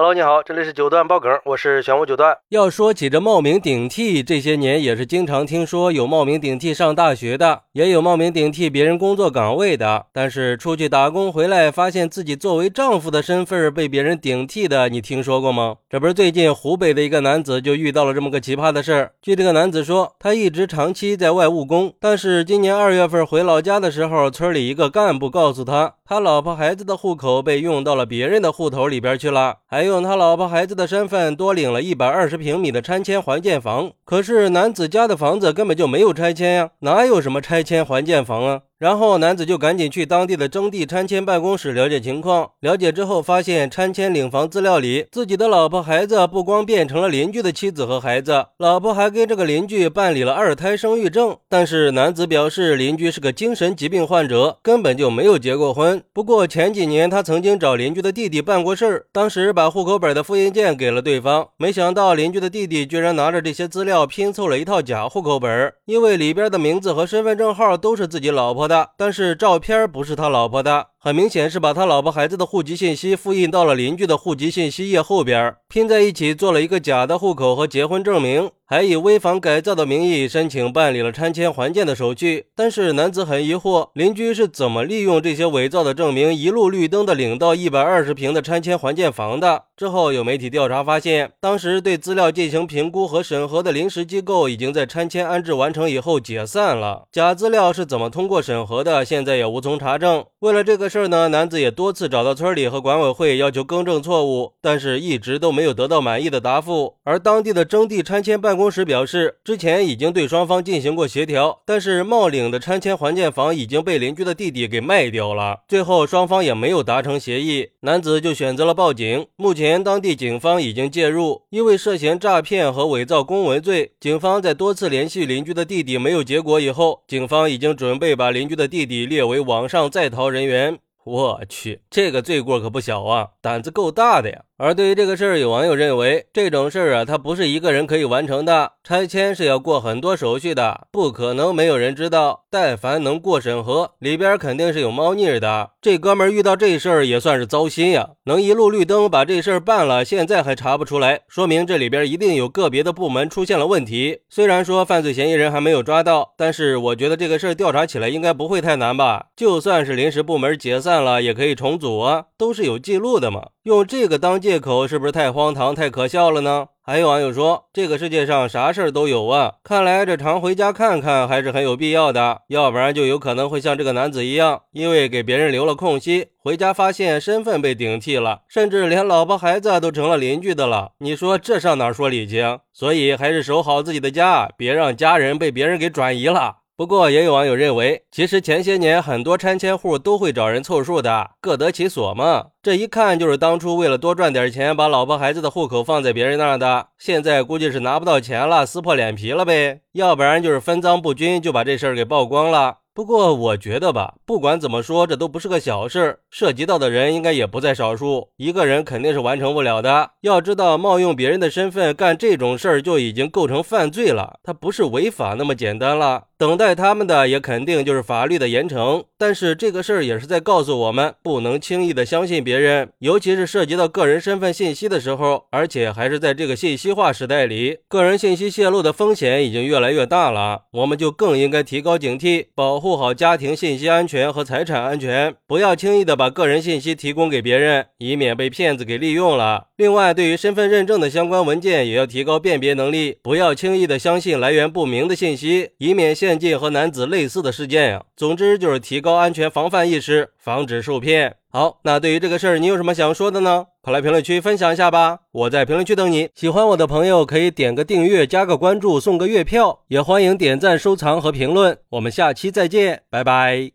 Hello，你好，这里是九段爆梗，我是玄武九段。要说起这冒名顶替，这些年也是经常听说有冒名顶替上大学的，也有冒名顶替别人工作岗位的。但是出去打工回来，发现自己作为丈夫的身份被别人顶替的，你听说过吗？这不是最近湖北的一个男子就遇到了这么个奇葩的事儿。据这个男子说，他一直长期在外务工，但是今年二月份回老家的时候，村里一个干部告诉他，他老婆孩子的户口被用到了别人的户头里边去了，还用他老婆孩子的身份多领了一百二十平米的拆迁还建房，可是男子家的房子根本就没有拆迁呀，哪有什么拆迁还建房啊？然后男子就赶紧去当地的征地拆迁办公室了解情况。了解之后，发现拆迁领房资料里，自己的老婆孩子不光变成了邻居的妻子和孩子，老婆还跟这个邻居办理了二胎生育证。但是男子表示，邻居是个精神疾病患者，根本就没有结过婚。不过前几年他曾经找邻居的弟弟办过事儿，当时把户口本的复印件给了对方，没想到邻居的弟弟居然拿着这些资料拼凑了一套假户口本，因为里边的名字和身份证号都是自己老婆。的，但是照片不是他老婆的。很明显是把他老婆孩子的户籍信息复印到了邻居的户籍信息页后边，拼在一起做了一个假的户口和结婚证明，还以危房改造的名义申请办理了拆迁还建的手续。但是男子很疑惑，邻居是怎么利用这些伪造的证明一路绿灯的领到一百二十平的拆迁还建房的？之后有媒体调查发现，当时对资料进行评估和审核的临时机构已经在拆迁安置完成以后解散了。假资料是怎么通过审核的？现在也无从查证。为了这个。事呢，男子也多次找到村里和管委会要求更正错误，但是一直都没有得到满意的答复。而当地的征地拆迁办公室表示，之前已经对双方进行过协调，但是冒领的拆迁还建房已经被邻居的弟弟给卖掉了，最后双方也没有达成协议，男子就选择了报警。目前当地警方已经介入，因为涉嫌诈骗和伪造公文罪，警方在多次联系邻居的弟弟没有结果以后，警方已经准备把邻居的弟弟列为网上在逃人员。我去，这个罪过可不小啊，胆子够大的呀！而对于这个事儿，有网友认为，这种事儿啊，它不是一个人可以完成的，拆迁是要过很多手续的，不可能没有人知道。但凡能过审核，里边肯定是有猫腻的。这哥们儿遇到这事儿也算是糟心呀，能一路绿灯把这事儿办了，现在还查不出来，说明这里边一定有个别的部门出现了问题。虽然说犯罪嫌疑人还没有抓到，但是我觉得这个事儿调查起来应该不会太难吧？就算是临时部门解散了，也可以重组啊，都是有记录的嘛。用这个当借口，是不是太荒唐、太可笑了呢？还有网友说，这个世界上啥事儿都有啊，看来这常回家看看还是很有必要的，要不然就有可能会像这个男子一样，因为给别人留了空隙，回家发现身份被顶替了，甚至连老婆孩子都成了邻居的了。你说这上哪说理去？所以还是守好自己的家，别让家人被别人给转移了。不过，也有网友认为，其实前些年很多拆迁户都会找人凑数的，各得其所嘛。这一看就是当初为了多赚点钱，把老婆孩子的户口放在别人那儿的。现在估计是拿不到钱了，撕破脸皮了呗。要不然就是分赃不均，就把这事儿给曝光了。不过我觉得吧，不管怎么说，这都不是个小事儿，涉及到的人应该也不在少数，一个人肯定是完成不了的。要知道，冒用别人的身份干这种事儿就已经构成犯罪了，它不是违法那么简单了。等待他们的也肯定就是法律的严惩。但是这个事儿也是在告诉我们，不能轻易的相信别人，尤其是涉及到个人身份信息的时候，而且还是在这个信息化时代里，个人信息泄露的风险已经越来越大了。我们就更应该提高警惕，保护好家庭信息安全和财产安全，不要轻易的把个人信息提供给别人，以免被骗子给利用了。另外，对于身份认证的相关文件，也要提高辨别能力，不要轻易的相信来源不明的信息，以免陷。进和男子类似的事件呀，总之就是提高安全防范意识，防止受骗。好，那对于这个事儿，你有什么想说的呢？快来评论区分享一下吧，我在评论区等你。喜欢我的朋友可以点个订阅，加个关注，送个月票，也欢迎点赞、收藏和评论。我们下期再见，拜拜。